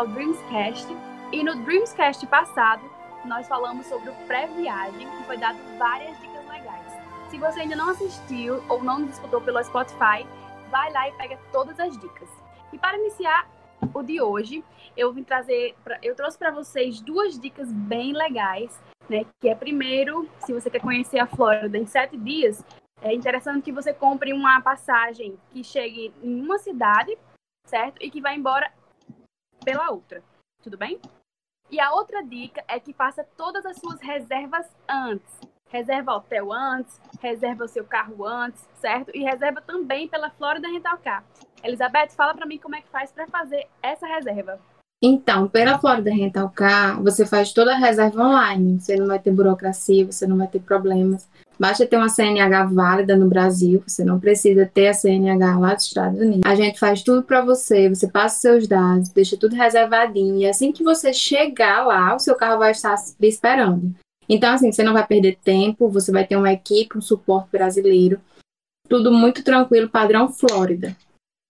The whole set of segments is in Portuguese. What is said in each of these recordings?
ao Dreamscast e no Dreamscast passado nós falamos sobre o pré-viagem e foi dado várias dicas legais. Se você ainda não assistiu ou não nos escutou pelo Spotify, vai lá e pega todas as dicas. E para iniciar o de hoje, eu vim trazer, eu trouxe para vocês duas dicas bem legais, né? Que é primeiro, se você quer conhecer a Flórida em sete dias, é interessante que você compre uma passagem que chegue em uma cidade, certo? E que vá embora pela outra. Tudo bem? E a outra dica é que faça todas as suas reservas antes. Reserva hotel antes, reserva o seu carro antes, certo? E reserva também pela Florida Rental Car. Elizabeth, fala para mim como é que faz para fazer essa reserva. Então, pela Florida Rental Car, você faz toda a reserva online. Você não vai ter burocracia, você não vai ter problemas. Basta ter uma CNH válida no Brasil, você não precisa ter a CNH lá dos Estados Unidos. A gente faz tudo para você, você passa seus dados, deixa tudo reservadinho e assim que você chegar lá, o seu carro vai estar esperando. Então, assim, você não vai perder tempo, você vai ter uma equipe, um suporte brasileiro. Tudo muito tranquilo, padrão Flórida.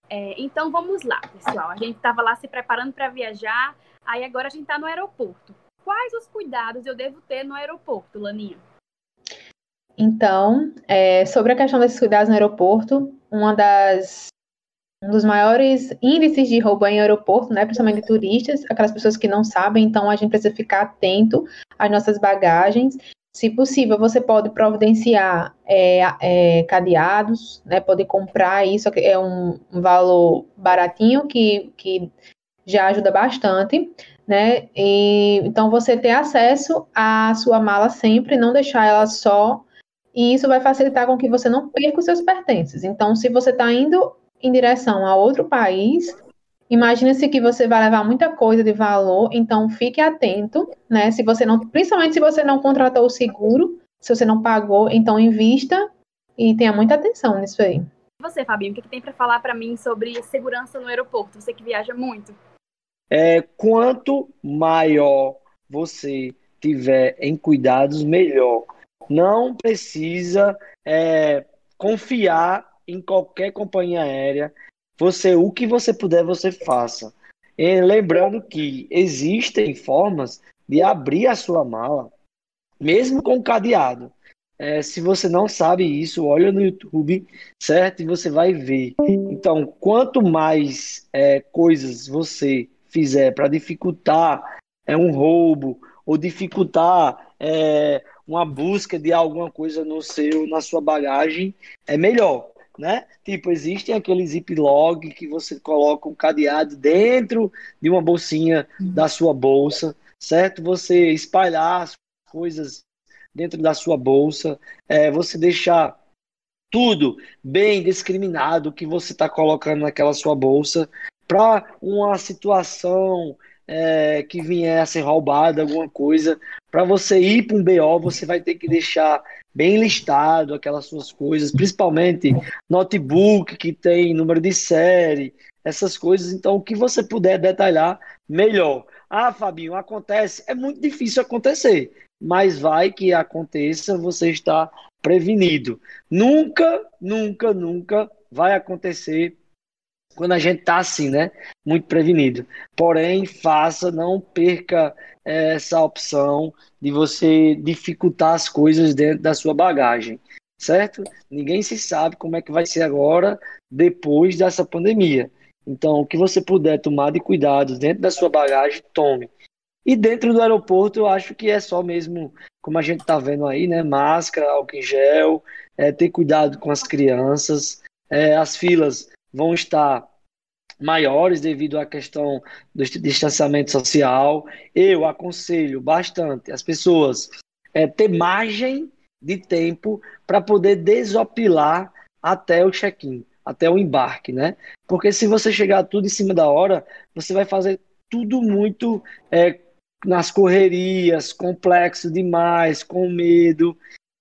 É, então vamos lá, pessoal. A gente estava lá se preparando para viajar, aí agora a gente está no aeroporto. Quais os cuidados eu devo ter no aeroporto, Laninha? Então, é, sobre a questão desses cuidados no aeroporto, uma das um dos maiores índices de roubo em aeroporto, né, principalmente de turistas, aquelas pessoas que não sabem, então a gente precisa ficar atento às nossas bagagens. Se possível, você pode providenciar é, é, cadeados, né, pode comprar isso, é um, valor baratinho que, que já ajuda bastante, né? E, então você ter acesso à sua mala sempre, não deixar ela só e isso vai facilitar com que você não perca os seus pertences. Então, se você está indo em direção a outro país, imagine-se que você vai levar muita coisa de valor, então fique atento, né? Se você não, principalmente se você não contratou o seguro, se você não pagou, então invista e tenha muita atenção nisso aí. E você, Fabinho, o que, que tem para falar para mim sobre segurança no aeroporto? Você que viaja muito. É, quanto maior você tiver em cuidados, melhor não precisa é, confiar em qualquer companhia aérea. Você, o que você puder, você faça. E lembrando que existem formas de abrir a sua mala, mesmo com cadeado. É, se você não sabe isso, olha no YouTube, certo? E você vai ver. Então, quanto mais é, coisas você fizer para dificultar é, um roubo ou dificultar é, uma busca de alguma coisa no seu, na sua bagagem, é melhor, né? Tipo, existem aqueles zip-log que você coloca um cadeado dentro de uma bolsinha da sua bolsa, certo? Você espalhar as coisas dentro da sua bolsa, é, você deixar tudo bem discriminado que você está colocando naquela sua bolsa para uma situação é, que vier a ser roubada, alguma coisa, para você ir para um BO, você vai ter que deixar bem listado aquelas suas coisas, principalmente notebook que tem número de série, essas coisas. Então, o que você puder detalhar, melhor. Ah, Fabinho, acontece? É muito difícil acontecer, mas vai que aconteça, você está prevenido. Nunca, nunca, nunca vai acontecer quando a gente está assim, né? Muito prevenido. Porém, faça, não perca é, essa opção de você dificultar as coisas dentro da sua bagagem, certo? Ninguém se sabe como é que vai ser agora, depois dessa pandemia. Então, o que você puder tomar de cuidados dentro da sua bagagem, tome. E dentro do aeroporto, eu acho que é só mesmo, como a gente está vendo aí, né? Máscara, álcool em gel, é, ter cuidado com as crianças. É, as filas vão estar maiores devido à questão do distanciamento social. Eu aconselho bastante as pessoas é, ter margem de tempo para poder desopilar até o check-in, até o embarque, né? Porque se você chegar tudo em cima da hora, você vai fazer tudo muito é, nas correrias, complexo demais, com medo.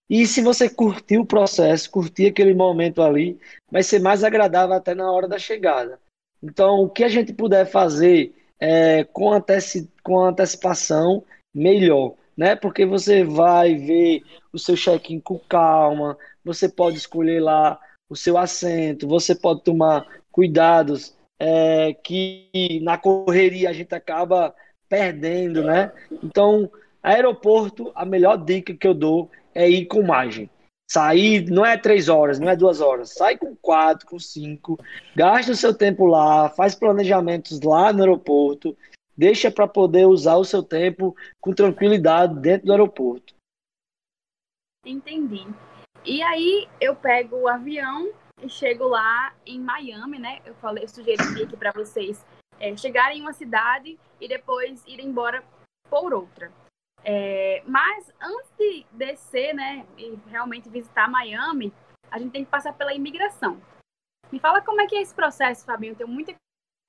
E se você curtir o processo, curtir aquele momento ali, vai ser mais agradável até na hora da chegada. Então, o que a gente puder fazer é, com, anteci com antecipação, melhor, né? Porque você vai ver o seu check-in com calma, você pode escolher lá o seu assento, você pode tomar cuidados é, que na correria a gente acaba perdendo, né? Então, aeroporto, a melhor dica que eu dou é ir com margem. Sair não é três horas, não é duas horas. Sai com quatro, com cinco. Gasta o seu tempo lá, faz planejamentos lá no aeroporto. Deixa para poder usar o seu tempo com tranquilidade dentro do aeroporto. Entendi. E aí eu pego o avião e chego lá em Miami, né? Eu falei, eu sugeri aqui para vocês é, chegarem em uma cidade e depois ir embora por outra. É, mas antes de descer, né, e realmente visitar Miami, a gente tem que passar pela imigração. Me fala como é que é esse processo, Fabinho. Eu tenho muita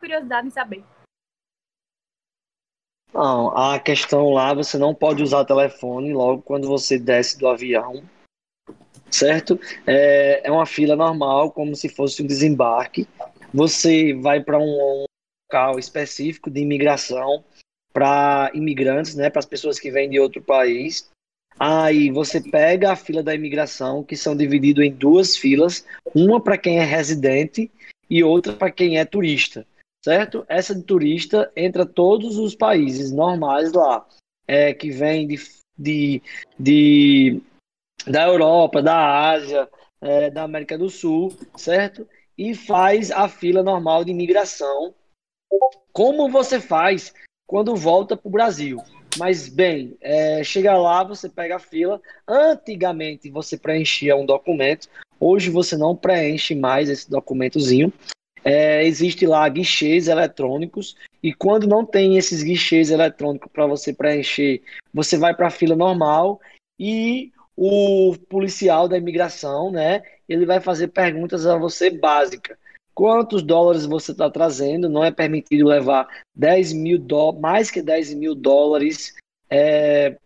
curiosidade em saber. Não, a questão lá, você não pode usar telefone logo quando você desce do avião, certo? É, é uma fila normal, como se fosse um desembarque. Você vai para um, um local específico de imigração para imigrantes, né, para as pessoas que vêm de outro país. Aí você pega a fila da imigração, que são divididos em duas filas, uma para quem é residente e outra para quem é turista, certo? Essa de turista entra todos os países normais lá, é, que vem de, de, de da Europa, da Ásia, é, da América do Sul, certo? E faz a fila normal de imigração. Como você faz quando volta para o Brasil. Mas, bem, é, chega lá, você pega a fila. Antigamente você preenchia um documento, hoje você não preenche mais esse documentozinho. É, existe lá guichês eletrônicos e quando não tem esses guichês eletrônicos para você preencher, você vai para a fila normal e o policial da imigração, né, ele vai fazer perguntas a você básicas quantos dólares você está trazendo. Não é permitido levar 10 mil dólares, mais que 10 mil dólares é,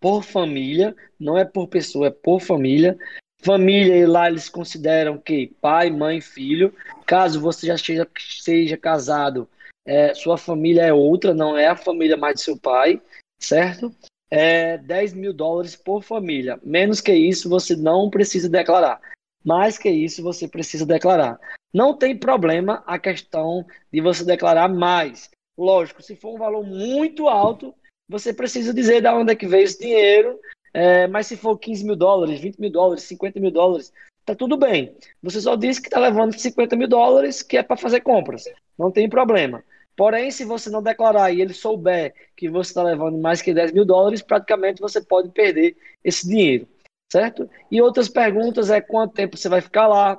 por família, não é por pessoa, é por família. Família, lá eles consideram que pai, mãe, filho. Caso você já seja, seja casado, é, sua família é outra, não é a família mais de seu pai, certo? É 10 mil dólares por família. Menos que isso, você não precisa declarar. Mais que isso, você precisa declarar. Não tem problema a questão de você declarar mais. Lógico, se for um valor muito alto, você precisa dizer de onde é que veio esse dinheiro. É, mas se for 15 mil dólares, 20 mil dólares, 50 mil dólares, tá tudo bem. Você só disse que está levando 50 mil dólares, que é para fazer compras. Não tem problema. Porém, se você não declarar e ele souber que você está levando mais que 10 mil dólares, praticamente você pode perder esse dinheiro, certo? E outras perguntas é quanto tempo você vai ficar lá,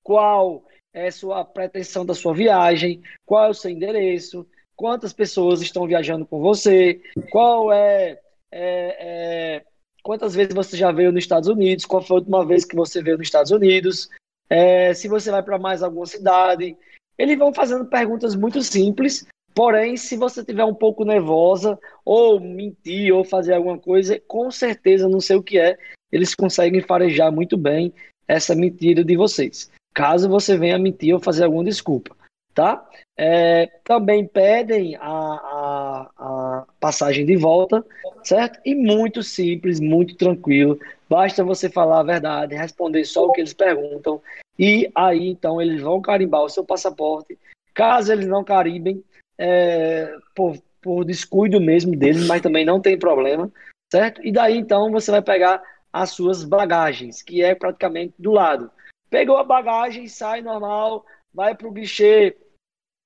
qual é a sua pretensão da sua viagem, qual é o seu endereço, quantas pessoas estão viajando com você, qual é, é, é quantas vezes você já veio nos Estados Unidos, qual foi a última vez que você veio nos Estados Unidos, é, se você vai para mais alguma cidade. Eles vão fazendo perguntas muito simples, porém, se você tiver um pouco nervosa, ou mentir, ou fazer alguma coisa, com certeza, não sei o que é, eles conseguem farejar muito bem essa mentira de vocês caso você venha mentir ou fazer alguma desculpa, tá? É, também pedem a, a, a, passagem de volta, certo? E muito simples, muito tranquilo. Basta você falar a verdade, responder só o que eles perguntam, e aí então eles vão carimbar o seu passaporte. Caso eles não carimbem, é, por, por descuido mesmo deles, mas também não tem problema, certo? E daí então você vai pegar as suas bagagens, que é praticamente do lado. Pegou a bagagem, sai normal, vai para o guichê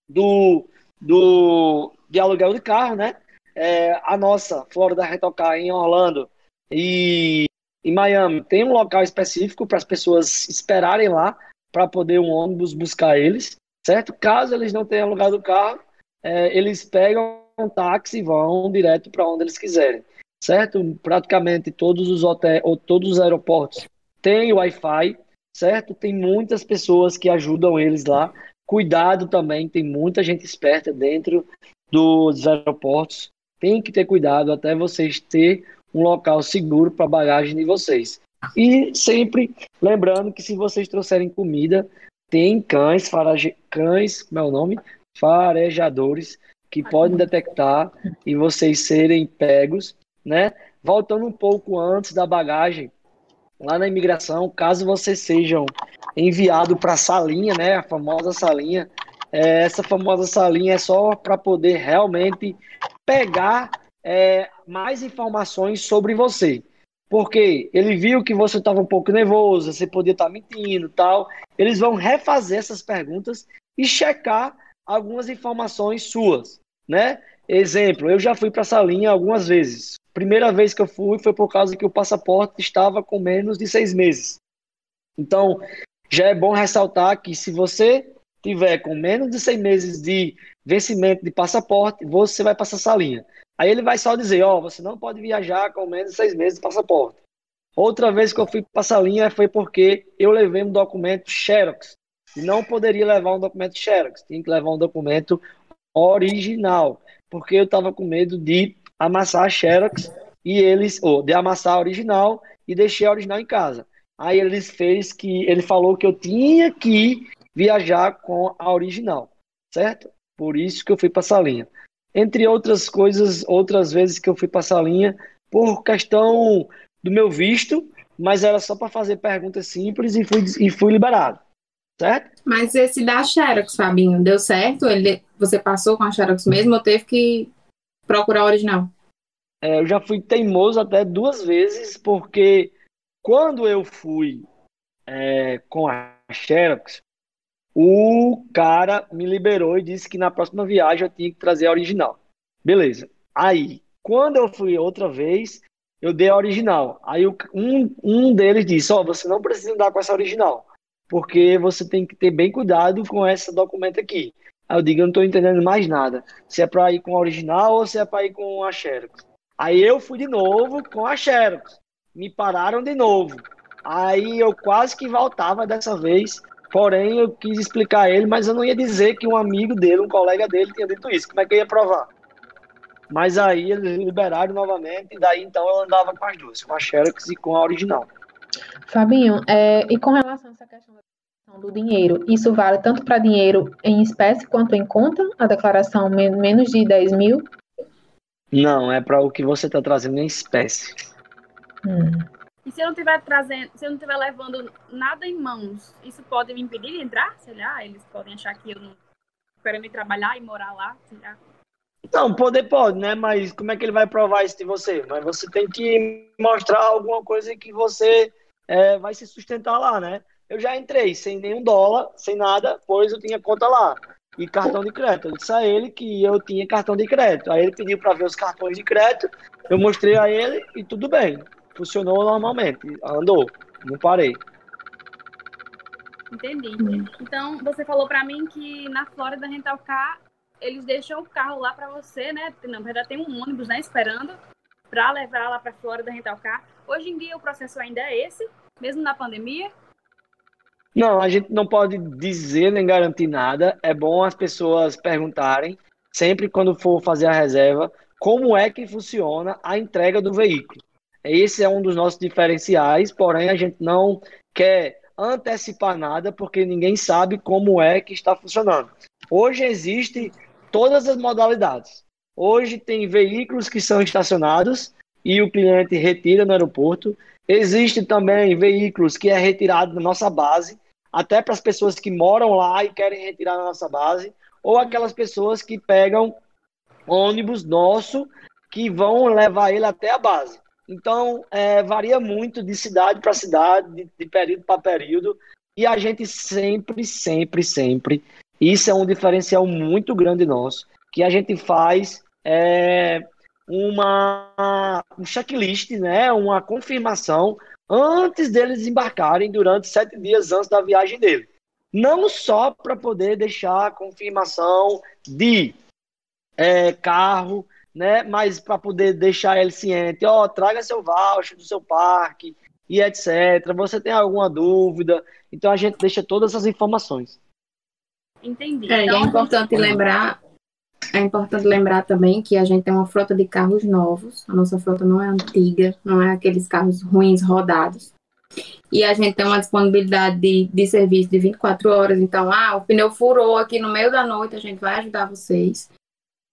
do, do, de aluguel de carro, né? É, a nossa Florida Retocar em Orlando e em Miami tem um local específico para as pessoas esperarem lá para poder um ônibus buscar eles, certo? Caso eles não tenham alugado o carro, é, eles pegam um táxi e vão direto para onde eles quiserem, certo? Praticamente todos os hotéis ou todos os aeroportos têm Wi-Fi, certo? Tem muitas pessoas que ajudam eles lá. Cuidado também, tem muita gente esperta dentro dos aeroportos. Tem que ter cuidado até vocês ter um local seguro para bagagem de vocês. E sempre lembrando que se vocês trouxerem comida, tem cães, farage... cães, como é nome? Farejadores que podem detectar e vocês serem pegos, né? Voltando um pouco antes da bagagem, lá na imigração, caso vocês sejam enviados para a salinha, né, a famosa salinha, é, essa famosa salinha é só para poder realmente pegar é, mais informações sobre você. Porque ele viu que você estava um pouco nervoso, você podia estar tá mentindo tal. Eles vão refazer essas perguntas e checar algumas informações suas, né? Exemplo, eu já fui para essa linha algumas vezes. Primeira vez que eu fui foi por causa que o passaporte estava com menos de seis meses. Então, já é bom ressaltar que se você tiver com menos de seis meses de vencimento de passaporte, você vai passar essa linha. Aí ele vai só dizer, ó, oh, você não pode viajar com menos de seis meses de passaporte. Outra vez que eu fui para essa linha foi porque eu levei um documento Xerox. E não poderia levar um documento Xerox, tinha que levar um documento original. Porque eu estava com medo de amassar a Xerox e eles, ou de amassar a original e deixei a original em casa. Aí eles fez que ele falou que eu tinha que viajar com a original, certo? Por isso que eu fui para essa linha entre outras coisas, outras vezes que eu fui passar a linha por questão do meu visto, mas era só para fazer perguntas simples e fui, e fui liberado, certo? Mas esse da Xerox, Fabinho, deu certo? Ele, você passou com a Xerox mesmo ou teve que procurar a original? É, eu já fui teimoso até duas vezes, porque quando eu fui é, com a Xerox, o cara me liberou e disse que na próxima viagem eu tinha que trazer a original. Beleza. Aí, quando eu fui outra vez, eu dei a original. Aí um, um deles disse: Ó, oh, você não precisa andar com essa original, porque você tem que ter bem cuidado com esse documento aqui. Aí eu digo: Eu não estou entendendo mais nada. Se é para ir com a original ou se é para ir com a Xerox. Aí eu fui de novo com a Xerox. Me pararam de novo. Aí eu quase que voltava dessa vez Porém, eu quis explicar a ele, mas eu não ia dizer que um amigo dele, um colega dele, tinha dito isso. Como é que eu ia provar? Mas aí eles liberaram novamente, e daí então eu andava com as duas, com a Xerox e com a original. Fabinho, é, e com relação a essa questão do dinheiro, isso vale tanto para dinheiro em espécie quanto em conta? A declaração menos de 10 mil? Não, é para o que você está trazendo em espécie. Hum. E se eu não estiver trazendo, se eu não estiver levando nada em mãos, isso pode me impedir de entrar? Sei lá, eles podem achar que eu não quero me trabalhar e morar lá, sei lá. Não, poder pode, né? Mas como é que ele vai provar isso de você? Mas você tem que mostrar alguma coisa que você é, vai se sustentar lá, né? Eu já entrei sem nenhum dólar, sem nada, pois eu tinha conta lá. E cartão de crédito. Eu disse a ele que eu tinha cartão de crédito. Aí ele pediu para ver os cartões de crédito. Eu mostrei a ele e tudo bem funcionou normalmente, andou, não parei. Entendi. Então, você falou para mim que na Flórida Rental Car, eles deixam o carro lá para você, né? Na verdade, tem um ônibus, né, esperando para levar lá para Flórida Rental Car. Hoje em dia, o processo ainda é esse, mesmo na pandemia? Não, a gente não pode dizer nem garantir nada. É bom as pessoas perguntarem, sempre quando for fazer a reserva, como é que funciona a entrega do veículo. Esse é um dos nossos diferenciais, porém a gente não quer antecipar nada porque ninguém sabe como é que está funcionando. Hoje existe todas as modalidades. Hoje tem veículos que são estacionados e o cliente retira no aeroporto. Existe também veículos que é retirado da nossa base, até para as pessoas que moram lá e querem retirar na nossa base, ou aquelas pessoas que pegam ônibus nosso que vão levar ele até a base. Então, é, varia muito de cidade para cidade, de, de período para período, e a gente sempre, sempre, sempre, isso é um diferencial muito grande nosso, que a gente faz é, uma um checklist, né, uma confirmação antes deles embarcarem durante sete dias antes da viagem dele. Não só para poder deixar a confirmação de é, carro, né? Mas para poder deixar ele ciente, ó, traga seu voucher do seu parque e etc. Você tem alguma dúvida? Então a gente deixa todas essas informações. Entendi. É, então, é importante lembrar, é importante lembrar também que a gente tem uma frota de carros novos. A nossa frota não é antiga, não é aqueles carros ruins rodados. E a gente tem uma disponibilidade de, de serviço de 24 horas. Então, ah, o pneu furou aqui no meio da noite, a gente vai ajudar vocês.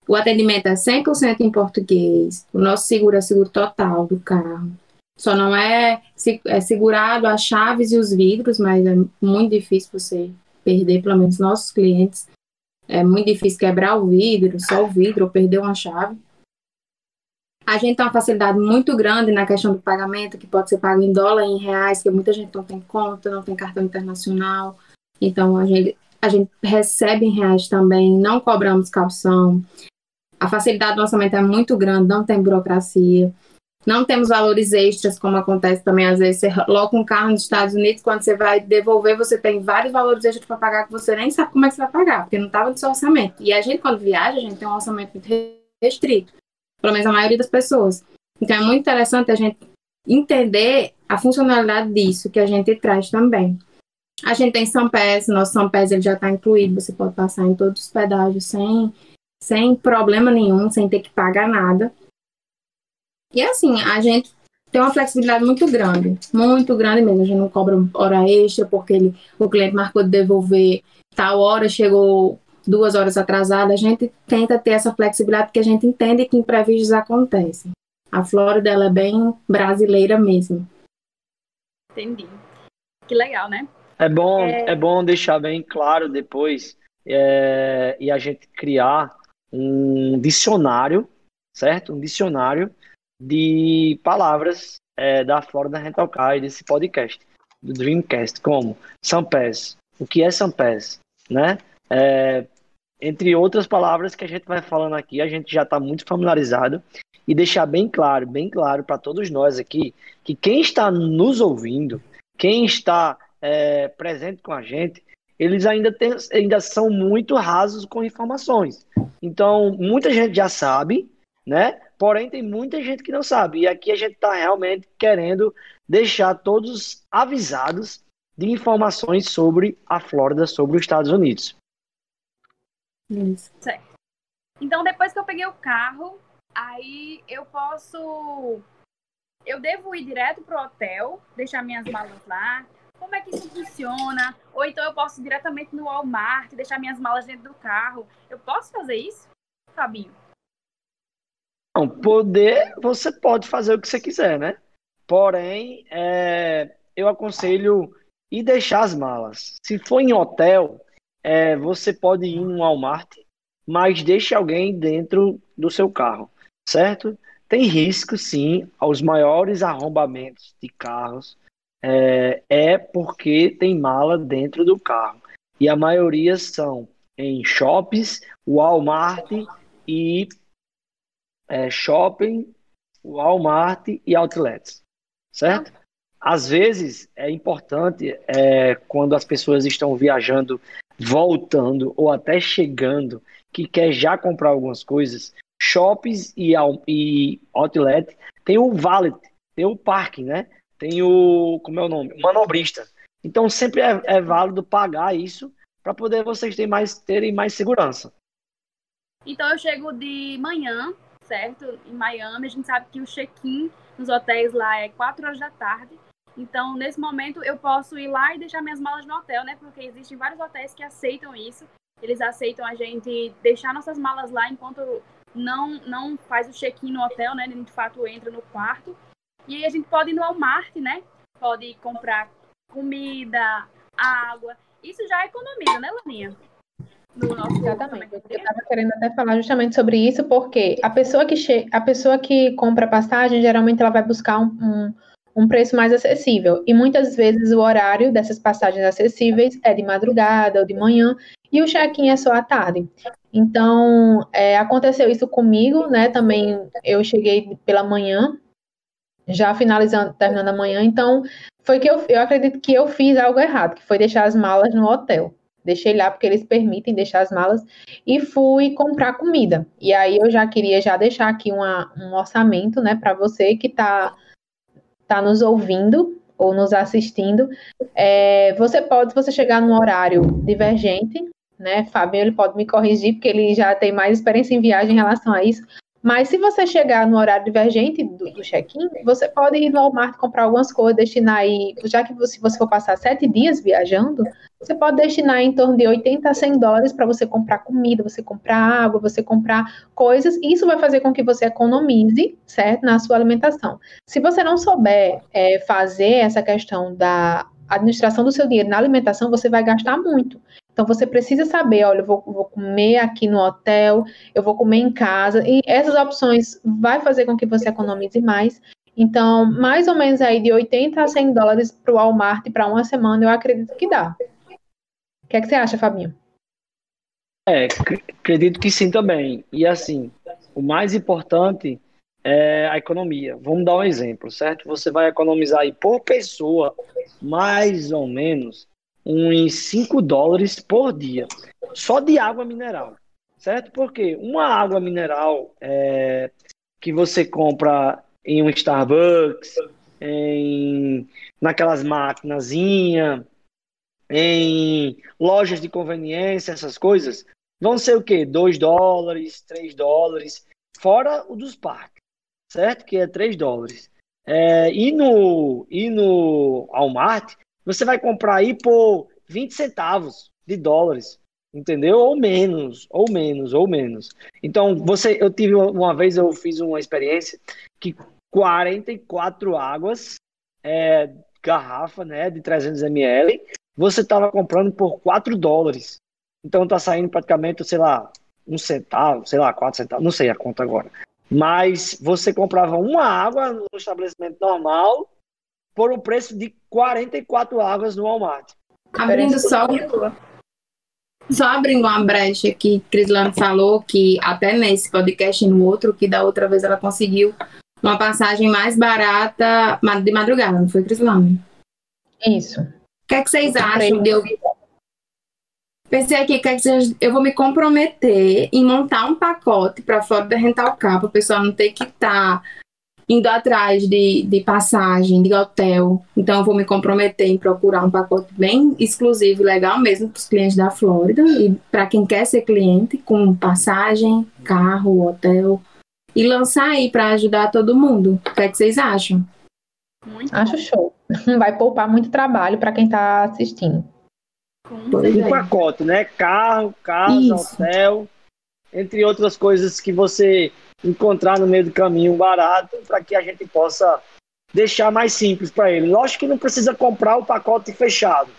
O atendimento é 100% em português. O nosso seguro é seguro total do carro. Só não é, é segurado as chaves e os vidros, mas é muito difícil você perder, pelo menos nossos clientes. É muito difícil quebrar o vidro, só o vidro, ou perder uma chave. A gente tem uma facilidade muito grande na questão do pagamento, que pode ser pago em dólar, em reais, que muita gente não tem conta, não tem cartão internacional. Então, a gente, a gente recebe em reais também, não cobramos calção. A facilidade do orçamento é muito grande, não tem burocracia. Não temos valores extras, como acontece também, às vezes, você loca um carro nos Estados Unidos, quando você vai devolver, você tem vários valores extras para pagar que você nem sabe como é que você vai pagar, porque não estava no seu orçamento. E a gente, quando viaja, a gente tem um orçamento muito restrito, pelo menos a maioria das pessoas. Então, é muito interessante a gente entender a funcionalidade disso que a gente traz também. A gente tem Sampés, nosso Sampés ele já está incluído, você pode passar em todos os pedágios sem, sem problema nenhum, sem ter que pagar nada. E assim, a gente tem uma flexibilidade muito grande, muito grande mesmo. A gente não cobra hora extra porque ele, o cliente marcou de devolver tal hora, chegou duas horas atrasada. A gente tenta ter essa flexibilidade porque a gente entende que imprevistos acontecem. A Flórida ela é bem brasileira mesmo. Entendi. Que legal, né? É bom, é, é bom deixar bem claro depois é, e a gente criar um dicionário, certo? Um dicionário de palavras é, da Florida Rental Car e desse podcast, do Dreamcast, como Sampés, o que é Sampés, né? É, entre outras palavras que a gente vai falando aqui, a gente já está muito familiarizado e deixar bem claro, bem claro para todos nós aqui, que quem está nos ouvindo, quem está é, presente com a gente, eles ainda, tem, ainda são muito rasos com informações. Então, muita gente já sabe, né? Porém, tem muita gente que não sabe. E aqui a gente está realmente querendo deixar todos avisados de informações sobre a Flórida, sobre os Estados Unidos. Isso. Certo. Então, depois que eu peguei o carro, aí eu posso. Eu devo ir direto pro hotel, deixar minhas malas lá. Como é que isso funciona? Ou então eu posso ir diretamente no Walmart, deixar minhas malas dentro do carro. Eu posso fazer isso, Fabinho? Não, poder, você pode fazer o que você quiser, né? Porém, é, eu aconselho ir deixar as malas. Se for em hotel, é, você pode ir no Walmart, mas deixe alguém dentro do seu carro, certo? Tem risco, sim, aos maiores arrombamentos de carros. É, é porque tem mala dentro do carro. E a maioria são em shoppings, Walmart e é, shopping, Walmart e outlets, certo? Às vezes é importante é, quando as pessoas estão viajando, voltando ou até chegando, que quer já comprar algumas coisas, shoppings e, e outlet tem o valet, tem o parking, né? Tem o como é o nome, manobrista. Então sempre é, é válido pagar isso para poder vocês terem mais, terem mais segurança. Então eu chego de manhã certo? Em Miami, a gente sabe que o check-in nos hotéis lá é 4 horas da tarde. Então, nesse momento, eu posso ir lá e deixar minhas malas no hotel, né? Porque existem vários hotéis que aceitam isso. Eles aceitam a gente deixar nossas malas lá enquanto não, não faz o check-in no hotel, né? De fato, entra no quarto. E aí a gente pode ir no Walmart, né? Pode comprar comida, água. Isso já economiza, né, Laninha? No nosso Exatamente. Eu estava querendo até falar justamente sobre isso, porque a pessoa que che... a pessoa que compra passagem, geralmente ela vai buscar um, um, um, preço mais acessível. E muitas vezes o horário dessas passagens acessíveis é de madrugada ou de manhã, e o check-in é só à tarde. Então, é, aconteceu isso comigo, né? Também eu cheguei pela manhã, já finalizando, terminando a manhã, então foi que eu, eu acredito que eu fiz algo errado, que foi deixar as malas no hotel. Deixei lá porque eles permitem deixar as malas e fui comprar comida. E aí eu já queria já deixar aqui uma, um orçamento, né, para você que está tá nos ouvindo ou nos assistindo. É, você pode, se você chegar num horário divergente, né, Fábio, ele pode me corrigir porque ele já tem mais experiência em viagem em relação a isso. Mas se você chegar no horário divergente do, do check-in, você pode ir no Walmart comprar algumas coisas, destinar aí, já que se você for passar sete dias viajando, você pode destinar em torno de 80 a 100 dólares para você comprar comida, você comprar água, você comprar coisas. Isso vai fazer com que você economize, certo, na sua alimentação. Se você não souber é, fazer essa questão da administração do seu dinheiro na alimentação, você vai gastar muito. Então você precisa saber, olha, eu vou, vou, comer aqui no hotel, eu vou comer em casa, e essas opções vai fazer com que você economize mais. Então, mais ou menos aí de 80 a 100 dólares para o Walmart para uma semana, eu acredito que dá. Que, é que você acha, Fabinho? É, acredito que sim também. E assim, o mais importante é a economia. Vamos dar um exemplo, certo? Você vai economizar aí por pessoa mais ou menos uns 5 dólares por dia, só de água mineral, certo? Porque uma água mineral é, que você compra em um Starbucks, em, naquelas maquinazinhas, em lojas de conveniência, essas coisas, vão ser o quê? 2 dólares, 3 dólares, fora o dos parques, certo? Que é 3 dólares. É, e, no, e no Walmart, você vai comprar aí por 20 centavos de dólares, entendeu? Ou menos, ou menos, ou menos. Então, você, eu tive uma vez, eu fiz uma experiência que 44 águas, é, garrafa, né, de 300 ml, você estava comprando por 4 dólares. Então tá saindo praticamente, sei lá, um centavo, sei lá, quatro centavos, não sei a conta agora. Mas você comprava uma água no estabelecimento normal por um preço de 44 águas no Walmart. Abrindo só, só abrindo uma brecha que Crislane falou que até nesse podcast e no outro, que da outra vez ela conseguiu uma passagem mais barata de madrugada, não foi, Crislane? Isso. O que, é que vocês acham de eu Pensei aqui que eu vou me comprometer em montar um pacote para fora da rental car, para o pessoal não ter que estar tá indo atrás de, de passagem, de hotel. Então, eu vou me comprometer em procurar um pacote bem exclusivo e legal mesmo para os clientes da Flórida e para quem quer ser cliente, com passagem, carro, hotel. E lançar aí para ajudar todo mundo. O que, é que vocês acham? Muito Acho bom. show. Vai poupar muito trabalho para quem está assistindo. Um pacote, né? Carro, casa, Isso. hotel, entre outras coisas que você encontrar no meio do caminho barato, para que a gente possa deixar mais simples para ele. Lógico que não precisa comprar o pacote fechado.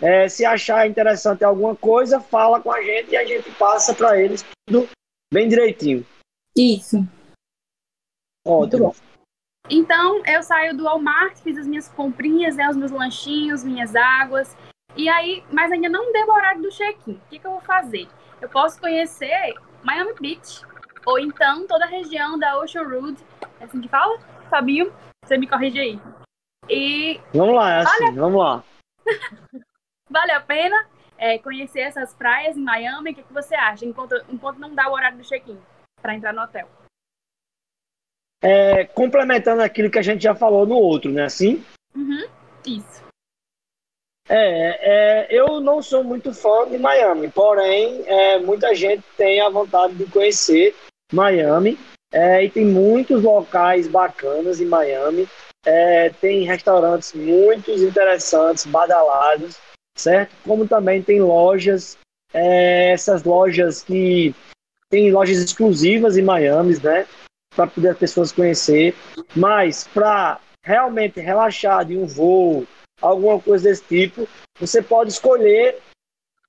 É, se achar interessante alguma coisa, fala com a gente e a gente passa para eles tudo bem direitinho. Isso. Ótimo. Então, eu saio do Walmart, fiz as minhas comprinhas, né, os meus lanchinhos, minhas águas. E aí, mas ainda não deu o horário do check-in. O que, que eu vou fazer? Eu posso conhecer Miami Beach, ou então toda a região da Ocean Road. É assim que fala? Fabinho, você me corrige aí. E. Vamos lá, é assim, vale... vamos lá. vale a pena é, conhecer essas praias em Miami? O que, que você acha? Enquanto, enquanto não dá o horário do check-in para entrar no hotel. É, complementando aquilo que a gente já falou no outro, né? Assim? Uhum, isso. É, é, eu não sou muito fã de Miami, porém, é, muita gente tem a vontade de conhecer Miami é, e tem muitos locais bacanas em Miami. É, tem restaurantes muito interessantes, badalados, certo? Como também tem lojas, é, essas lojas que tem lojas exclusivas em Miami, né? Para poder as pessoas conhecer. Mas para realmente relaxar de um voo, alguma coisa desse tipo, você pode escolher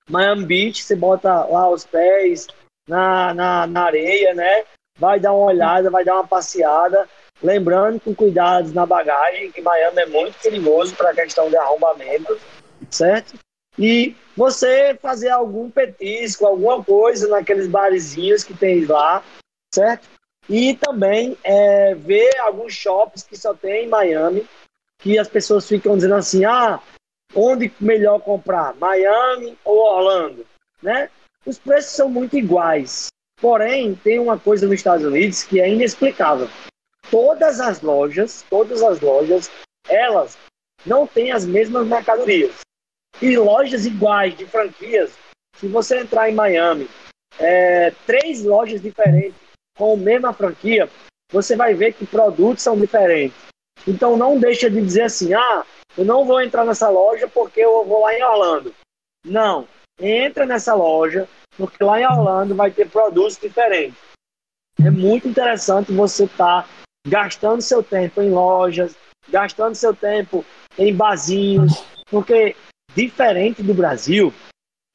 Miami Beach, você bota lá os pés na, na, na areia, né? Vai dar uma olhada, vai dar uma passeada. Lembrando com cuidados na bagagem, que Miami é muito perigoso para a questão de arrombamento, certo? E você fazer algum petisco, alguma coisa naqueles barzinhos que tem lá, certo? E também é, ver alguns shops que só tem em Miami, que as pessoas ficam dizendo assim, ah, onde melhor comprar, Miami ou Orlando, né? Os preços são muito iguais. Porém, tem uma coisa nos Estados Unidos que é inexplicável. Todas as lojas, todas as lojas, elas não têm as mesmas mercadorias. E lojas iguais de franquias, se você entrar em Miami, é, três lojas diferentes com a mesma franquia, você vai ver que produtos são diferentes. Então não deixa de dizer assim, ah, eu não vou entrar nessa loja porque eu vou lá em Orlando. Não, entra nessa loja porque lá em Orlando vai ter produtos diferentes. É muito interessante você estar tá gastando seu tempo em lojas, gastando seu tempo em barzinhos, porque diferente do Brasil,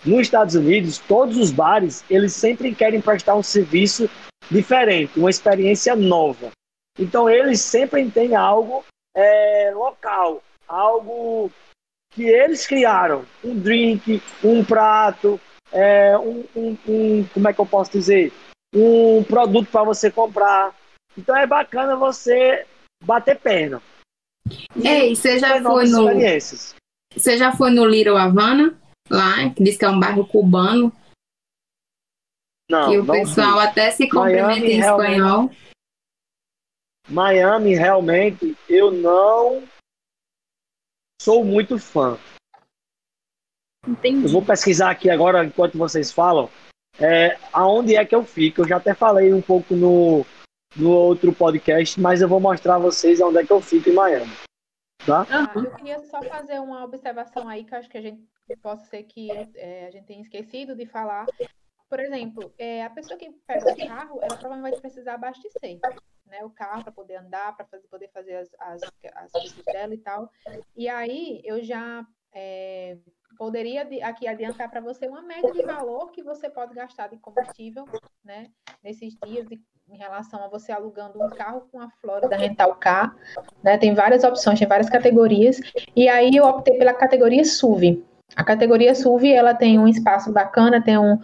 nos Estados Unidos, todos os bares, eles sempre querem prestar um serviço diferente, uma experiência nova. Então, eles sempre têm algo é, local, algo que eles criaram. Um drink, um prato, é, um, um, um, como é que eu posso dizer? Um produto para você comprar. Então, é bacana você bater perna. Ei, você já foi no... Você já foi no Little Havana? Lá, que diz que é um bairro cubano. Não, que o pessoal vi. até se cumprimenta em espanhol. Miami, realmente, eu não sou muito fã. Entendi. Eu vou pesquisar aqui agora, enquanto vocês falam, é, aonde é que eu fico. Eu já até falei um pouco no, no outro podcast, mas eu vou mostrar a vocês onde é que eu fico em Miami. Tá? Ah, eu queria só fazer uma observação aí, que eu acho que a gente possa ser que é, a gente tenha esquecido de falar. Por exemplo, é, a pessoa que pega o carro, ela provavelmente vai precisar abastecer né, o carro para poder andar, para fazer, poder fazer as, as, as coisas dela e tal. E aí eu já é, poderia aqui adiantar para você uma média de valor que você pode gastar de combustível né, nesses dias de, em relação a você alugando um carro com a Florida Rental Car. Né, tem várias opções, tem várias categorias. E aí eu optei pela categoria SUV. A categoria SUV, ela tem um espaço bacana, tem um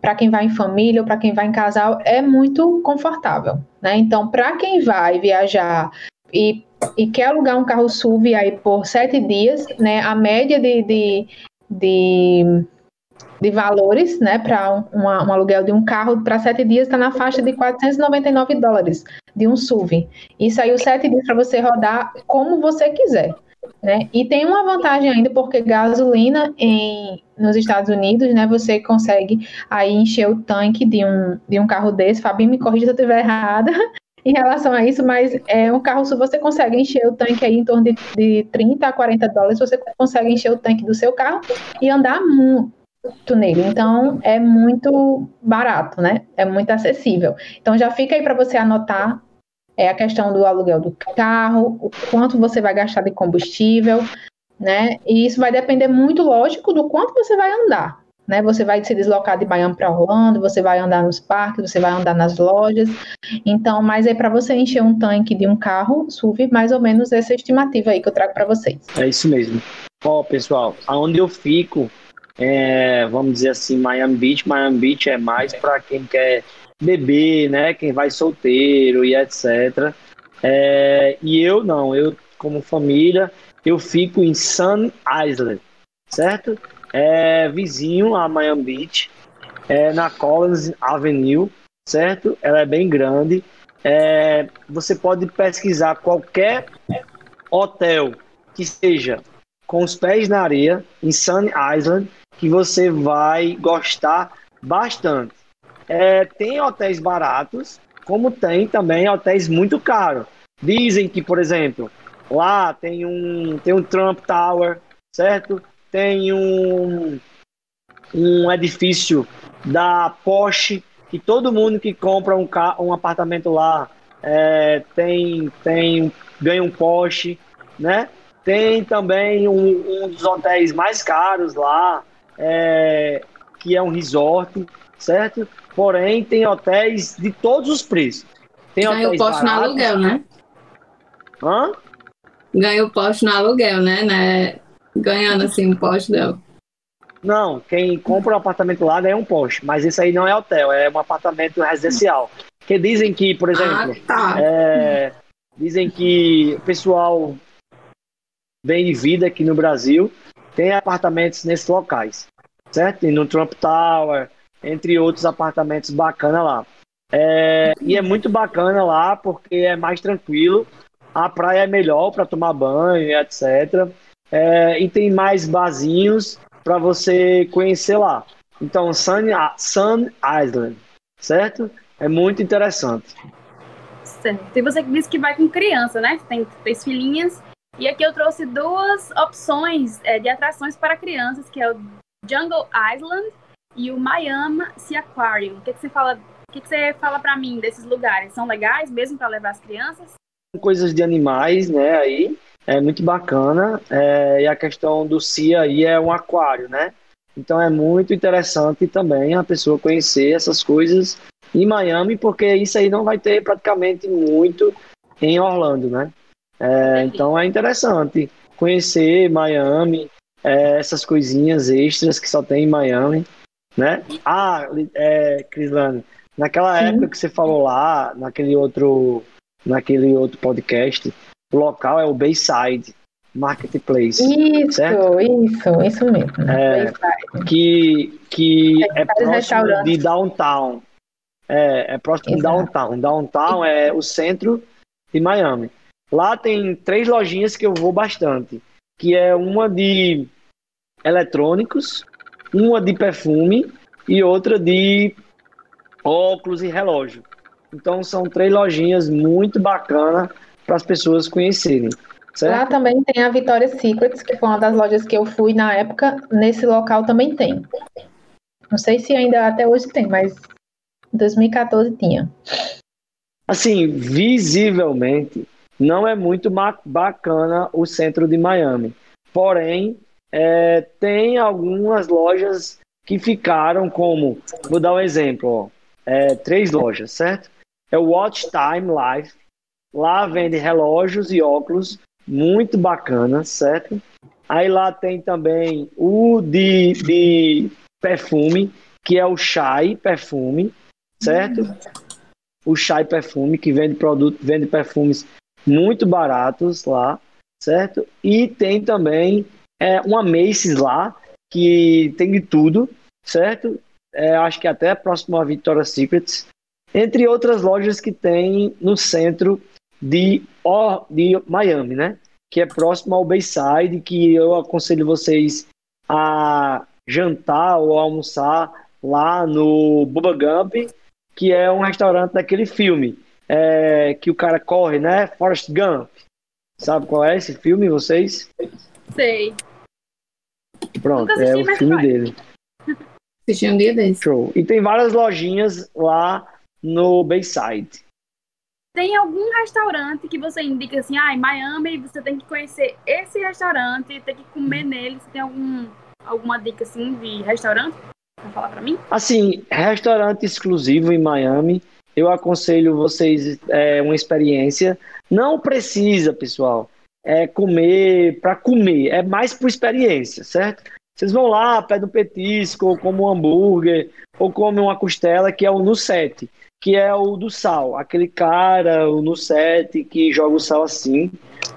para quem vai em família ou para quem vai em casal, é muito confortável, né? Então, para quem vai viajar e, e quer alugar um carro SUV aí por sete dias, né? A média de, de, de, de valores, né? Para um, um, aluguel de um carro para sete dias está na faixa de 499 dólares de um SUV. Aí, os sete dias para você rodar como você quiser. Né? E tem uma vantagem ainda, porque gasolina em, nos Estados Unidos, né, você consegue aí encher o tanque de um, de um carro desse. Fabinho, me corrija se eu estiver errada em relação a isso, mas é um carro, se você consegue encher o tanque aí em torno de, de 30 a 40 dólares, você consegue encher o tanque do seu carro e andar muito nele. Então, é muito barato, né? É muito acessível. Então, já fica aí para você anotar é a questão do aluguel do carro, o quanto você vai gastar de combustível, né? E isso vai depender muito, lógico, do quanto você vai andar. Né, você vai se deslocar de Miami para Orlando, você vai andar nos parques, você vai andar nas lojas. Então, mas é para você encher um tanque de um carro SUV, mais ou menos essa estimativa aí que eu trago para vocês. É isso mesmo. Ó, pessoal, aonde eu fico, é, vamos dizer assim, Miami Beach. Miami Beach é mais para quem quer bebê, né? Quem vai solteiro e etc. É, e eu não, eu como família, eu fico em Sun Island, certo? É vizinho a Miami Beach, é na Collins Avenue, certo? Ela é bem grande. É, você pode pesquisar qualquer hotel que seja com os pés na areia em Sun Island que você vai gostar bastante. É, tem hotéis baratos, como tem também hotéis muito caros. Dizem que, por exemplo, lá tem um, tem um Trump Tower, certo? Tem um, um edifício da Porsche, que todo mundo que compra um, um apartamento lá é, tem, tem, ganha um Porsche, né? Tem também um, um dos hotéis mais caros lá, é, que é um resort, certo? Porém, tem hotéis de todos os preços. Tem Ganha o poste no aluguel, né? Hã? Ganha o poste no aluguel, né? né? Ganhando assim um poste dela. Não, quem compra um apartamento lá ganha um poste, mas isso aí não é hotel, é um apartamento residencial. Que dizem que, por exemplo, ah, tá. é, dizem que o pessoal bem de vida aqui no Brasil tem apartamentos nesses locais, certo? E no Trump Tower, entre outros apartamentos bacana lá. É, e é muito bacana lá porque é mais tranquilo, a praia é melhor para tomar banho, etc. É, e tem mais barzinhos para você conhecer lá. Então, Sun, Sun Island, certo? É muito interessante. Certo. E você disse que vai com criança, né? Tem três filhinhas. E aqui eu trouxe duas opções é, de atrações para crianças, que é o Jungle Island e o Miami Sea Aquarium. O que, que você fala? O que, que você fala para mim desses lugares? São legais mesmo para levar as crianças? Coisas de animais, né? Aí é muito bacana. É, e a questão do Sea aí é um aquário, né? Então é muito interessante também a pessoa conhecer essas coisas em Miami, porque isso aí não vai ter praticamente muito em Orlando, né? É, então é interessante conhecer Miami, é, essas coisinhas extras que só tem em Miami, né? Ah, é, Crislane, naquela Sim. época que você falou lá, naquele outro, naquele outro podcast, o local é o Bayside Marketplace. Isso, certo? isso, isso mesmo. É, que que é, é próximo de downtown. É, é próximo Exato. de downtown. Downtown é o centro de Miami. Lá tem três lojinhas que eu vou bastante, que é uma de eletrônicos, uma de perfume e outra de óculos e relógio. Então são três lojinhas muito bacanas para as pessoas conhecerem. Certo? Lá também tem a Victoria's Secrets, que foi uma das lojas que eu fui na época. Nesse local também tem. Não sei se ainda até hoje tem, mas em 2014 tinha. Assim, visivelmente, não é muito bacana o centro de Miami. Porém, é, tem algumas lojas que ficaram como, vou dar um exemplo, ó, é, três lojas, certo? É o Watch Time Life, lá vende relógios e óculos muito bacana, certo? Aí lá tem também o de, de perfume, que é o Chai Perfume, certo? O Chai Perfume, que vende produto, vende perfumes muito baratos lá, certo? E tem também é, uma Macy's lá, que tem de tudo, certo? É, acho que até próximo a Victoria's Secrets, entre outras lojas que tem no centro de, de Miami, né? Que é próximo ao Bayside, que eu aconselho vocês a jantar ou almoçar lá no Bubba Gump, que é um restaurante daquele filme é, que o cara corre, né? Forrest Gump. Sabe qual é esse filme, vocês? Sei. Pronto, é o filme dele. Assisti um dia desse. Show. E tem várias lojinhas lá no Bayside. Tem algum restaurante que você indica assim, ah, em Miami você tem que conhecer esse restaurante, tem que comer nele. Você tem algum, alguma dica assim de restaurante pra falar pra mim? Assim, restaurante exclusivo em Miami, eu aconselho vocês é, uma experiência. Não precisa, pessoal é, comer para comer, é mais por experiência, certo? Vocês vão lá, pedem um petisco, ou comem um hambúrguer, ou comem uma costela, que é o no set, que é o do sal. Aquele cara, o no set, que joga o sal assim,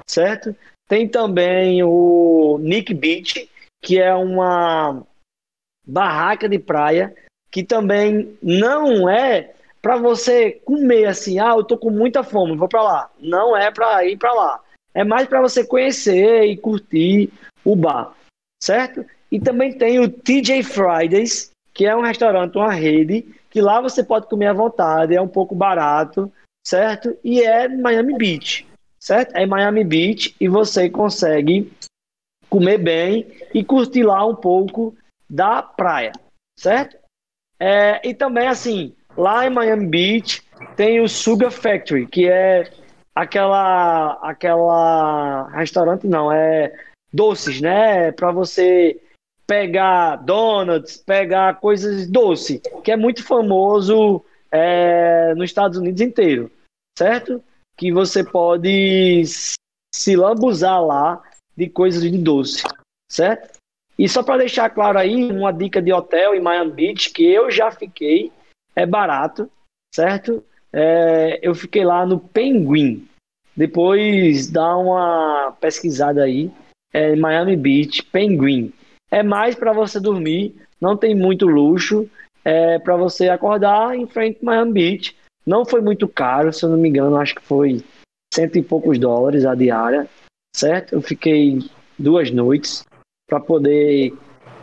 certo? Tem também o Nick Beach, que é uma barraca de praia, que também não é para você comer assim, ah, eu tô com muita fome, vou para lá. Não é para ir para lá é mais para você conhecer e curtir o bar, certo? E também tem o TJ Fridays, que é um restaurante, uma rede, que lá você pode comer à vontade, é um pouco barato, certo? E é Miami Beach, certo? É Miami Beach e você consegue comer bem e curtir lá um pouco da praia, certo? É, e também, assim, lá em Miami Beach tem o Sugar Factory, que é aquela aquela restaurante não, é doces, né? Para você pegar donuts, pegar coisas doce, que é muito famoso é, nos Estados Unidos inteiro, certo? Que você pode se lambuzar lá de coisas de doce, certo? E só para deixar claro aí, uma dica de hotel em Miami Beach que eu já fiquei, é barato, certo? É, eu fiquei lá no Penguin. Depois dá uma pesquisada aí. É Miami Beach, Penguin. É mais para você dormir, não tem muito luxo. É para você acordar em frente Miami Beach. Não foi muito caro, se eu não me engano, acho que foi cento e poucos dólares a diária, certo? Eu fiquei duas noites para poder.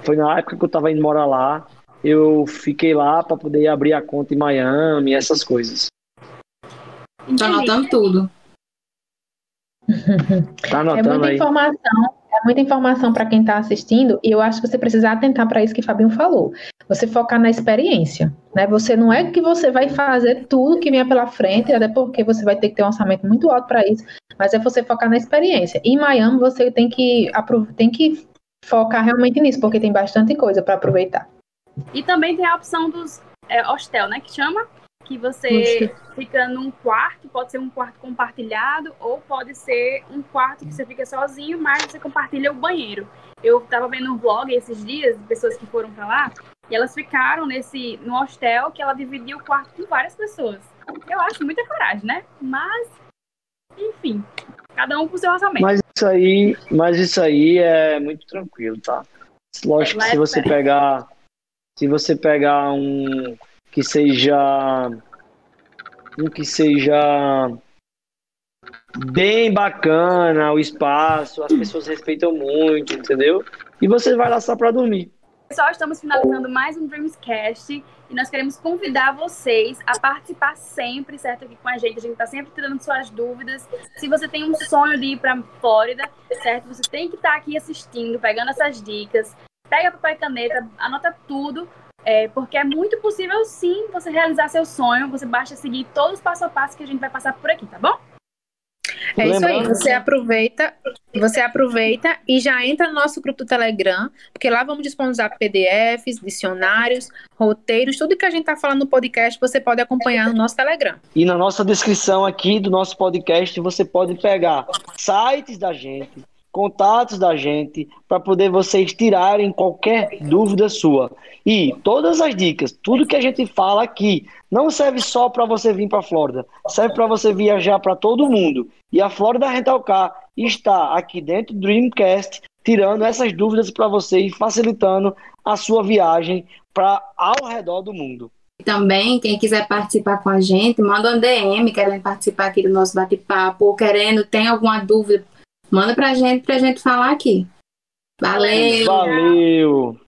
Foi na época que eu estava indo morar lá. Eu fiquei lá para poder abrir a conta em Miami, essas coisas. Tá anotando tudo. Tá anotando é muita aí. informação, é muita informação para quem está assistindo e eu acho que você precisa atentar para isso que o Fabinho falou. Você focar na experiência, né? Você não é que você vai fazer tudo que vier pela frente, até porque você vai ter que ter um orçamento muito alto para isso, mas é você focar na experiência. Em Miami você tem que tem que focar realmente nisso, porque tem bastante coisa para aproveitar. E também tem a opção dos é, hostel, né? Que chama, que você fica num quarto, pode ser um quarto compartilhado, ou pode ser um quarto que você fica sozinho, mas você compartilha o banheiro. Eu tava vendo um vlog esses dias de pessoas que foram para lá, e elas ficaram nesse no hostel que ela dividia o quarto com várias pessoas. Eu acho muita coragem, né? Mas, enfim, cada um com seu orçamento. Mas isso aí, mas isso aí é muito tranquilo, tá? Lógico que se você pegar se você pegar um que seja um que seja bem bacana o espaço, as pessoas respeitam muito, entendeu? E você vai lá só para dormir. Pessoal, estamos finalizando mais um Dreamscast e nós queremos convidar vocês a participar sempre, certo? Aqui com a gente. A gente está sempre tirando suas dúvidas. Se você tem um sonho de ir para Flórida, certo? Você tem que estar tá aqui assistindo, pegando essas dicas. Pega papel e caneta, anota tudo é, porque é muito possível sim você realizar seu sonho. Você basta seguir todos os passo a passo que a gente vai passar por aqui, tá bom? É isso aí, você aproveita, você aproveita e já entra no nosso grupo do Telegram, porque lá vamos disponibilizar PDFs, dicionários, roteiros, tudo que a gente está falando no podcast, você pode acompanhar no nosso Telegram. E na nossa descrição aqui do nosso podcast, você pode pegar sites da gente, contatos da gente para poder vocês tirarem qualquer dúvida sua. E todas as dicas, tudo que a gente fala aqui, não serve só para você vir para a Flórida, serve para você viajar para todo mundo. E a Florida Rental Car está aqui dentro do Dreamcast, tirando essas dúvidas para você e facilitando a sua viagem para ao redor do mundo. Também, quem quiser participar com a gente, manda um DM querendo participar aqui do nosso bate-papo, ou querendo, tem alguma dúvida Manda pra gente, pra gente falar aqui. Valeu! Valeu!